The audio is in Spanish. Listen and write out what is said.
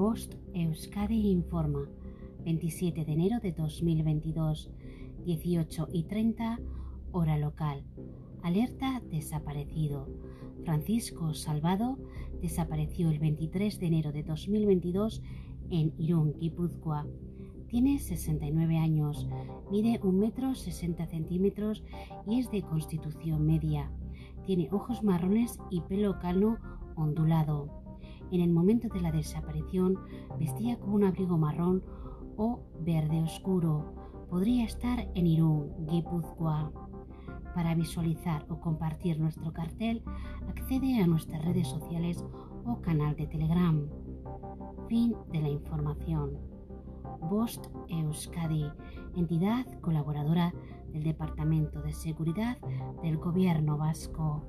Bost Euskadi informa. 27 de enero de 2022, 18 y 30, hora local. Alerta desaparecido. Francisco Salvado desapareció el 23 de enero de 2022 en Irún, Guipúzcoa. Tiene 69 años, mide 1 metro 60 centímetros y es de constitución media. Tiene ojos marrones y pelo calno ondulado. En el momento de la desaparición vestía con un abrigo marrón o verde oscuro. Podría estar en Irún, Guipúzcoa. Para visualizar o compartir nuestro cartel, accede a nuestras redes sociales o canal de Telegram. Fin de la información. Bost Euskadi, entidad colaboradora del Departamento de Seguridad del Gobierno Vasco.